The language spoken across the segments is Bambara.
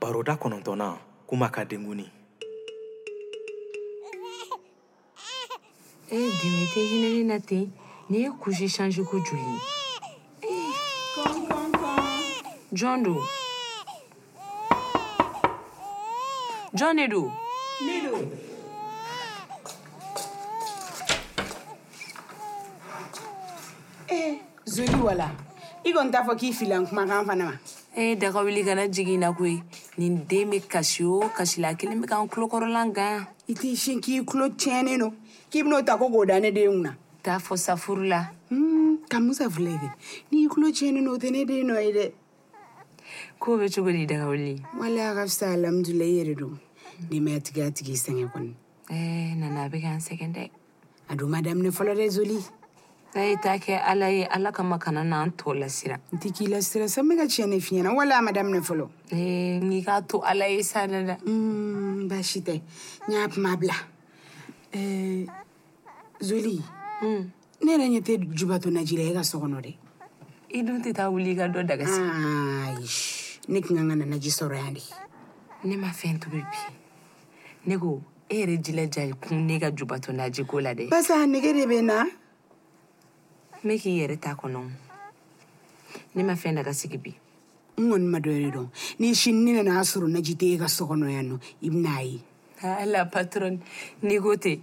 baroda kɔnɔntɔnnan kuma ka denkuli ee eh, dimi tɛ hinɛ ne na ten nin ye kusi change ko joli ye eh, jɔn don jɔn de don ne don ee zoli wala i kɔni t'a fɔ k'i filan kumakan fana ma ee daga wuli kana jigin na koyi nin den bɛ kasi o kasi la a kelen bɛ k'an tulokɔrɔlan gan i t'i sin k'i tulo tiɲɛnen don k'i ben'o ta ko k'o da ne den kunna t'a fɔ safuru la hmm, ka musa filɛ kɛ n'i tulo tiɲɛnen don o tɛ ne den nɔ ye dɛ k'o bɛ cogo di daga wuli wala a ka fisa alihamudulayi i yɛrɛ don denbaya tigi a tigi sɛgɛn kɔni ɛɛ nana a bɛ k'an sɛgɛn dɛ a don ma daminɛ fɔlɔ dɛ zoli n'a ye taa kɛ ala ye ala kama kana n'an tɔ lasiran n tɛ k'i lasira sa n bɛ ka tiɲɛ de fiɲɛna wala a ma daminɛ fɔlɔ ee n'i k'a to ala ye sa dada Mm, baasi tɛ n y'a kuma bila ɛɛ zoli Mm. ne yɛrɛ ɲɛ tɛ jubato najila ye ka so kɔnɔ dɛ i dun tɛ taa wuli i ka dɔ dagasi ayi ne tun kan ka na naji sɔrɔ yan de ne ma fɛn tobi bi ne ko e yɛrɛ jilaja i kun ne ka jubato naji ko la dɛ basa nege de bɛ na n bɛ k'i yɛrɛ ta kɔnɔ ne ma fɛn dagasigi bi n kɔni ma dɔ yɛrɛ dɔn ni sini ne nana sɔrɔ naji tɛ e ka so kɔnɔ yan nɔ i bɛna a ye ala patron n'i ko ten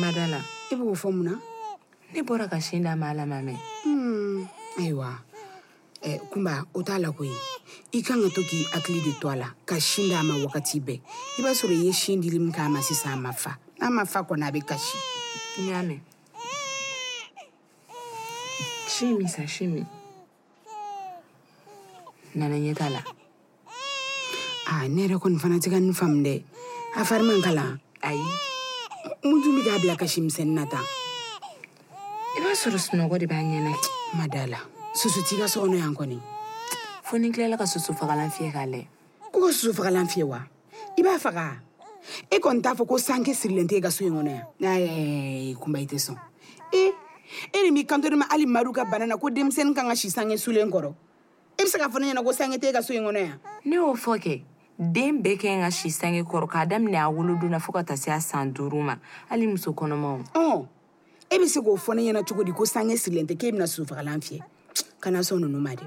madala i b'o fɔ mun na ne bɔra ka sin d'a ma ala ma mɛn hmm, ayiwa eh, kunba o t'a la koyi i kan ka to k'i hakili de to a la ka sin d'a ma wagati bɛɛ i b'a sɔrɔ i ye sin dili min k'a ma sisan a ma fa n'a ma fa kɔni a bɛ kasi n y'a mɛn sin min sa sin min nana ɲɛ t'a la aa ne yɛrɛ kɔni fana tɛ ka nin faamu dɛ a fari man kalan ayi mun tun bɛ k'a bila kasi misɛnnin na tan i b'a sɔrɔ sunɔgɔ de b'a ɲɛna ma da la susu t'i ka so kɔnɔ yan kɔni fo ni tilala ka susu fagalan fiyɛ k'a lɛ ko ka susu fagalan fiyɛ wa i b'a faga e kɔni t'a fɔ ko sanke sirilen tɛ e ka so in kɔnɔ yan kunba i tɛ sɔn e e ni m'i kanto ne ma hali madu ka bana na ko denmisɛnnin kan ka si sange sulen kɔrɔ e bɛ se k'a fɔ ne ɲɛna ko sange tɛ e ka so in kɔnɔ yan ne y'o fɔ kɛ den bɛɛ kɛ ka si sange kɔrɔ k'a daminɛ a wolodon na fɔɔ ka taa se a san duuru ma hali muso kɔnɔmaw ɔ e bɛ se k'o fɔ ne ɲɛna cogo di ko sange sirilen tɛ k'e bɛna sosofagalan fiyɛ kana sɔn ninnu ma dɛ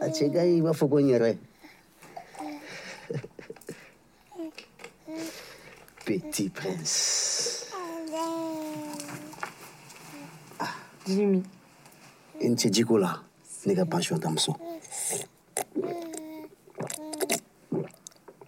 a cɛ ka i b'a fɔ ko n yɛrɛ petit prince ah. jimi i n cɛ jiko la ne ka pension tɛ muso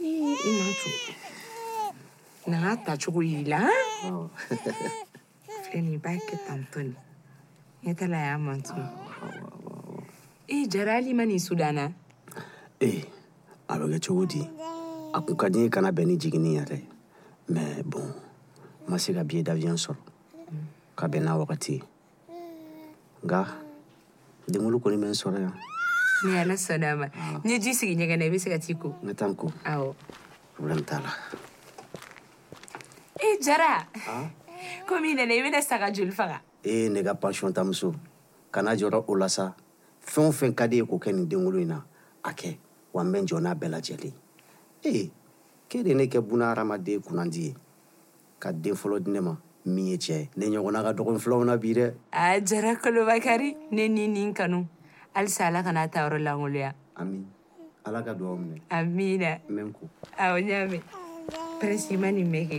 i ma to na n'a tacogo y'i la filɛ nin i b'a kɛ tantɔ nin ɲɛ t'a la a y'a mantu ee jara hali ma nin sudana ee a bɛ kɛ cogo di a kun ka di n ye kana bɛn ni jiginni ye dɛ mɛ bon n ma se ka biye daviɲɛ sɔrɔ ka bɛn n'a wagati ye nka denwolo kɔni bɛ n sɔrɔ yan ni ala sɔnna a ma n ye ji sigi ɲɛgɛn na i bɛ se ka t'i ko n ka taa n ko awɔ problème t'a la i jara komi i nana i bɛna saga joli faga e ye ne ka passion ta muso kana jɔrɔ o la sa fɛn o fɛn ka di ye k'o kɛ nin denwolo in na a kɛ wa n bɛ n jɔ n'a bɛɛ lajɛlen ee k'e de ye ne kɛ buna hadamaden kunnandi ye ka den fɔlɔ di ne ma min ye cɛ ne ɲɔgɔnna ka dɔgɔn filaw na bi dɛ a jara kolobakari ne ni nin kanu halisa ala kana ta yɔrɔ langoloya ami ala ka duwaw minɛ amina mɛ n ko awɔ n y'a mɛn presima nin bɛ kɛ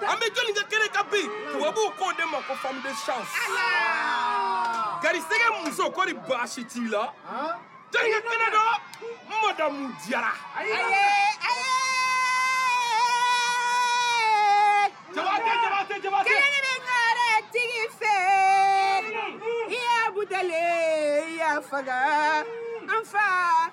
an bɛ jɔnni kɛ kɛnɛ ka bi tubabuw k'o de ma ko femme de chance garisɛgɛ muso kɔni baasi t'i la jɔnni kɛ kɛnɛ dɔ madamu diyara jabate jabate jabate kelen bɛ ɲare tigi fɛ i y'a butale i y'a faga an fa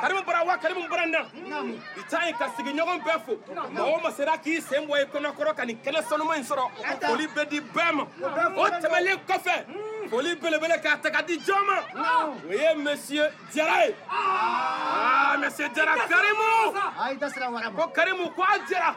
karimu bara wa karimu bara na i ta yen ka sigiɲɔgɔn bɛɛ fo mɔgɔ o ma sera k'i sen bɔ i kɔnɔkɔrɔ ka nin kɛnɛ sanuma in sɔrɔ foli bɛ di bɛɛ ma o tɛmɛlen kɔfɛ foli belebele k'a ta ka di jɔn ma o ye monsieur jara ye ah, monsieur jara karimu ko karimu ko a jara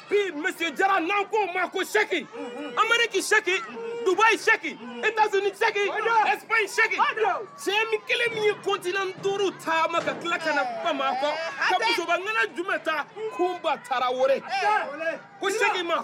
bi monsieur jara n'an ko ma ko sɛki ameriki sɛki dubai sɛki etats-unis sɛki espagne sɛki sɛyɛ min kelen min ye continent duuru taama ka tila ka na bamakɔ ka musoba ŋana jumɛn ta kunba tarawore ko sɛki ma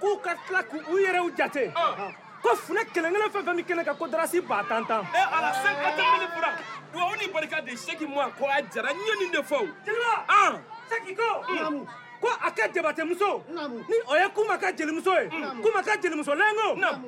k'u ka tila k'u yɛrɛw jate ko funɛ kelen kelen fɛn fɛn bɛ kɛnɛ kan ko darasi ba tan tan. ɛ ala se ka tɛ mali fura duwawu ni barika de seki mu a ko a jara n ye nin de fɔ. jeliba an seki ko. naamu ko a ka jabatemuso ni o ye kuma ka jelimuso ye kuma ka jelimuso lɛngo.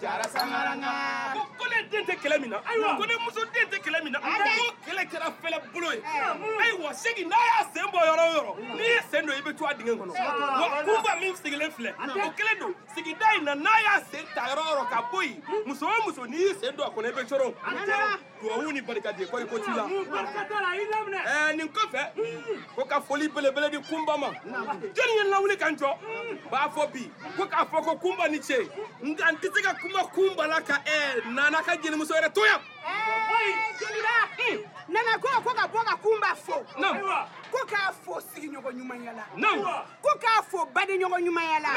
jara sangaranga ko ne den tɛ kɛlɛ min na ko ne muso den tɛ kɛlɛ min na ko kɛlɛ kɛra fɛlɛ bolo ye ayiwa segi n'a y'a sen bɔ yɔrɔ o yɔrɔ n'i ye sen don i bɛ to a dingɛ kɔnɔ wa kunba min sigilen filɛ o kelen don sigida in na n'a y'a sen ta yɔrɔ o yɔrɔ ka bɔ yen muso o muso n'i y'i sen don a kɔnɔ i bɛ coron duwawu ni barika de kɔri ko t'i la ɛɛ nin kɔfɛ ko ka foli belebele di kunba ma jɔni ye lawuli ka n jɔ b'a fɔ bi ko k'a fɔ ko kunba ni ce nka n tɛ se ka kuma kunba la ka ɛɛ nana ka jelimuso yɛrɛ to yan. nana ko ko ka bɔ ka kunba fo ko k'a fo sigiɲɔgɔn ɲumanya la ko k'a fo badeɲɔgɔn ɲumanya la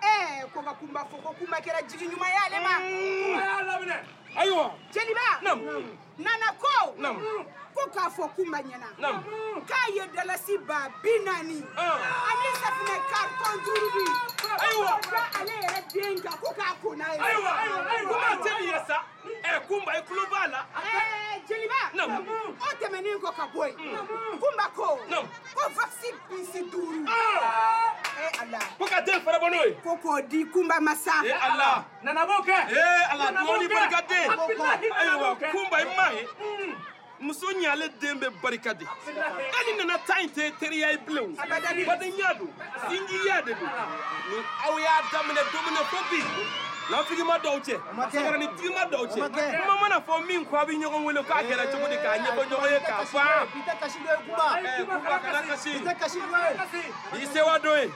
ɛɛ ko ka kunba fo ko kunba kɛra jigi ɲumanya ale ma. ayiwa jeliba nana ko ko k'a fɔ k'u ma ɲɛna k'a ye dalasi ba bi naani ah. ani safinɛ kartɔn duuru bi ayiwa da ale yɛrɛ den kan ko k'a ko n'a ye ayiwa kuma jeli ye sa ɛ kunba i tulo b'a la jeliba o tɛmɛnen kɔ ka bɔ yen kunba ko ko vakisi pisi duuru ah. e ala ko ka den fara bɔ n'o ye ko k'o di kunba ma sa e ala nana b'o kɛ ee ala Nana b'o dɔɔni kɛ. barika den Abudulahi nana ayiwa b'o kɛ. kunba i ma ye muso ɲale den bɛ barika de hali nana ta in tɛ teriya ye bilen o Abadani. badenya don sinjiya de don ni aw y'a daminɛ domina fo bi lafigima dɔw cɛ ma kɛ. sagarani tigima dɔw cɛ ma kɛ. kuma mana fɔ min ko a bɛ ɲɔgɔn wele k'a kɛra cogo di k'a ɲɛfɔ ɲɔgɔn ye k'a ban bi tɛ kasi dɔ ye kuma Ayi, kuma kana kasi. bi tɛ kasi dɔ ye i sewa dɔ ye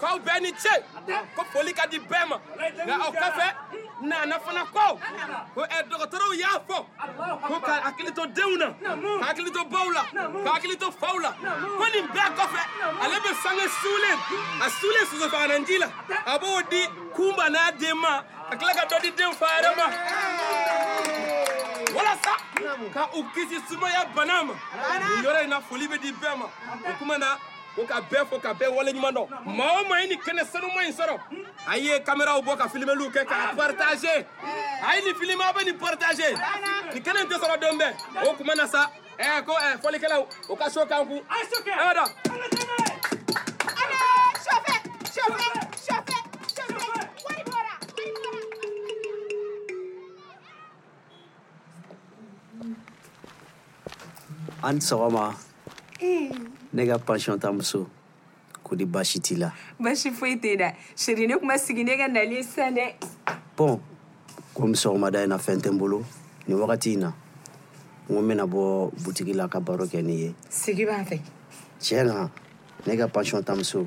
k'aw bɛɛ ni ce ko foli ka di bɛɛ ma nka aw kɔfɛ nana fana ko ko ɛ dɔgɔtɔrɔw y'a fɔ ko ka hakili to denw na ka hakili to baw la ka hakili to faw la ko nin bɛɛ kɔfɛ ale bɛ sange sulen a sulen sosofagananji la a b'o di kunba n'a den ma ka tila ka dɔ di den fa yɛrɛ ma walasa ka u kisi sumaya bana ma nin yɔrɔ in na foli bɛ di bɛɛ ma o kuma na ko ka bɛɛ fo ka bɛɛ waleɲuman dɔn maa o maa ye nin kɛnɛ sanuma in sɔrɔ a ye kameraw bɔ ka filimeliw kɛ k'a partage a ye nin filime a bɛ nin partage nin kɛnɛ in tɛ sɔrɔ don bɛɛ o kuma na sa ɛɛ ko ɛɛ fɔlikɛlaw o ka so k'an kun ɛɛ da an ni sɔgɔma ne ka pansiyɔn ta muso ko di baasi t'i la baasi foyi tɛ da seri ne kuma sigi ne ka nali sisan dɛ bɔn komi sɔgɔmada in na fɛn tɛ n bolo nin wagati in na n ko n bɛna bɔ butigi la ka baro kɛ n'i ye sigi b'a fɛ tiɲɛ na ne ka pansiyɔn ta muso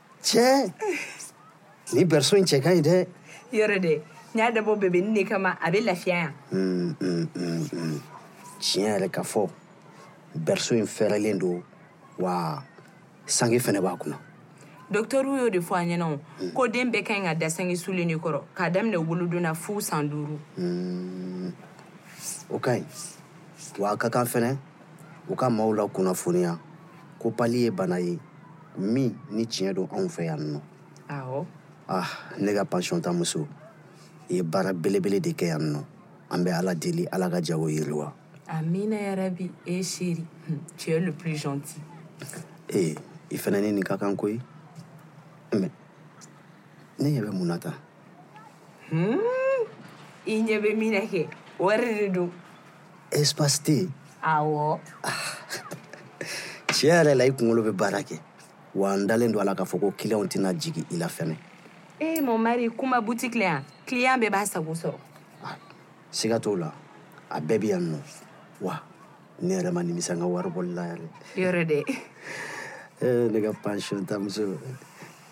cɛ ni bɛriso in cɛ ka ɲi dɛ yɔrɔ dɛ n y'a dabɔ bɛbɛni de kama a bɛ lafiya yan Mm, mm, mm, mm. tiɲɛ yɛrɛ ka fɔ bɛriso in fɛrɛlen don wa sange fɛnɛ b'a kunna dɔktɛriw y'o de fɔ a ɲɛna o ko den bɛɛ ka ɲi ka da sange sulen de kɔrɔ k'a daminɛ wolodon na fuu san duuru Mm, o ka ɲi wa a ka kan fɛnɛ u ka maaw la kunnafoniya ko pali ye bana ye min ni tiɲɛ don anw fɛ yan nɔ ah ne ka pansiyɔn ta muso i ye baara belebele de kɛ yan nɔ an bɛ ala deli ala ka jago yiriwa amina yɛrɛ bi e seri tu es le plus gentil ee eh, i fana ni nin ka kan koyi mɛ ne ɲɛ bɛ mun na tan Hmm? I ɲɛ bɛ min na kɛ, wari de don. Espace tɛ yen. Awɔ. Tiɲɛ yɛrɛ la, i kunkolo bɛ baara kɛ. Wa n dalen don a la k'a fɔ ko clients tɛna jigin i la fɛnɛ. Ee mon mari, kuma boutique la yan, client bɛɛ b'a sago sɔrɔ. Siga t'o la, a bɛɛ bɛ yan nɔ. Wa ne yɛrɛ ma nimisa n ka wari bɔli la yɛrɛ. Yɔrɔ dɛ. Ee ne ka pension ta muso.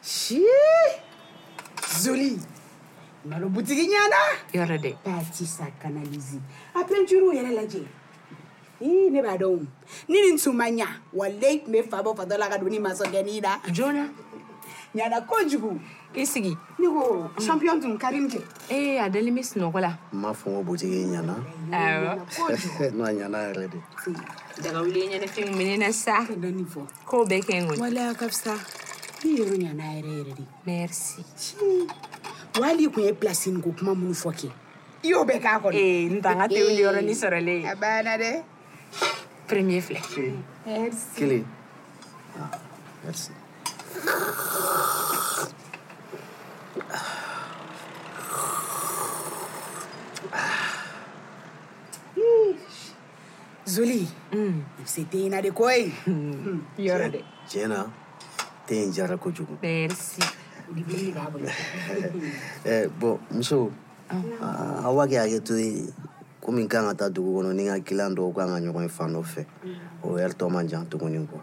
si zoli malo butigi ɲana yɔrɔ dɛ pati sa kanalizi a peinture yɛrɛ lajɛ ii ne b'a dɔn ni nin tun ma ɲa walayi tun bɛ fa bɔ fatɔ la ka don ni masɔgɛni la joona ɲana kojugu i sigi ne ko champion tun karim kɛ ee a dalen bɛ sunɔgɔ la n m'a fɔ n ko butigi ɲana awɔ n'o a ɲana yɛrɛ de dagawuli ɲɛnɛfin minɛ na sa ka dɔɔni fɔ K'o bɛɛ kɛ n kɔni. Waleya ka fisa. Ne yɛrɛ ɲana yɛrɛ yɛrɛ de. Merci. Wali kun ye place ni ko kuma minnu fɔ kɛ. I y'o bɛɛ k'a kɔnɔ. Ee n ta n ka tewuli yɔrɔnin sɔrɔlen. A banna dɛ. Premier filɛ. Merci. Kelen. Merci. zoli mm. i bɛ se te in na de koyi yɔrɔ dɛ tiɲɛ na te in diyara kojugu merci libiri b'a bolo eh, bɔn muso ah. awa kɛ hakɛ to ye komi kan ka taa dugu kɔnɔ ni ka kilan dɔw kan ka ɲɔgɔn ye fan dɔ fɛ mm. o yɛrɛ tɔ man jan tuguni kuwa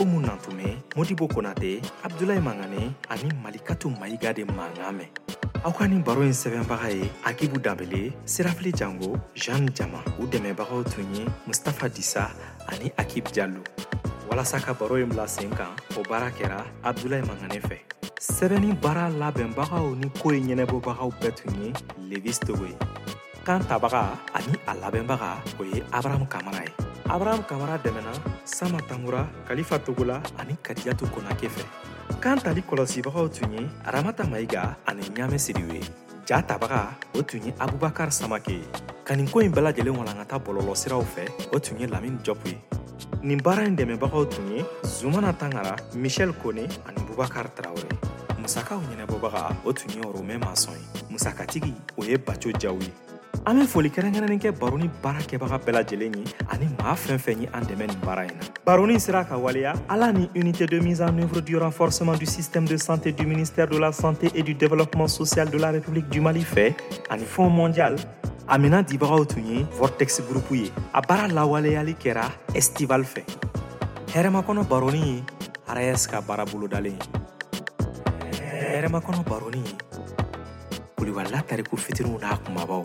umu nantume modibo konate abdulayi mangane ani malikatu mayiga de mankan mɛn aw ka nin baro in sɛbɛnbaga ye akibu danbele sirafili jango jean jama u dɛmɛbagaw tun ye mustafa disa ani akib jalo walasa ka baro in bila sen kan o baara kɛra abdulayi mangane fɛ sɛbɛnni baara labɛnbagaw ni ko ye ɲɛnɛbɔbagaw bɛɛ tun ye levis togo ye kan tabaga ani a labɛnbaga o ye abrahamu kamara ye abrahamu kamara dɛmɛna sama tankura kalifa togola ani kadiyatu konake fɛ kan tali kɔlɔsibagaw tun ye aramata mayiga ani ɲame siriw ye ja tabaga o tun ye abubakar samake ye ka nin ko in bɛɛ lajɛlen walankata bɔlɔlɔ siraw fɛ o tun ye lamin jɔpu ye nin baara in dɛmɛbagaw tun ye zumana tangara michel kone ani bubakar tarawele musakaw ɲɛnɛbɔbaga o tun ye oromɛ masɔn ye musakatigi o ye baco jaw ye an bɛ foli kɛrɛnkɛrɛnnen kɛ baro ni baara kɛbaga bɛɛ lajɛlen ye ani maa fɛn fɛn ye an dɛmɛ nin baara in na baroni sera ka waleya ala ni unité de mise en œuvre du renforcement du système de santé du ministère de la santé et du développement social de la république du mali fɛ ani fonds mondial a mina dibagaw tun ye vortex gurupu ye a baara lawaleyali kɛra estival fɛ hɛrɛmakɔnɔ baroni ye arayɛs ka baara bolodalen ye hɛrɛmakɔnɔ baroni ye kulibala tariku fitiniw n'a kumabaw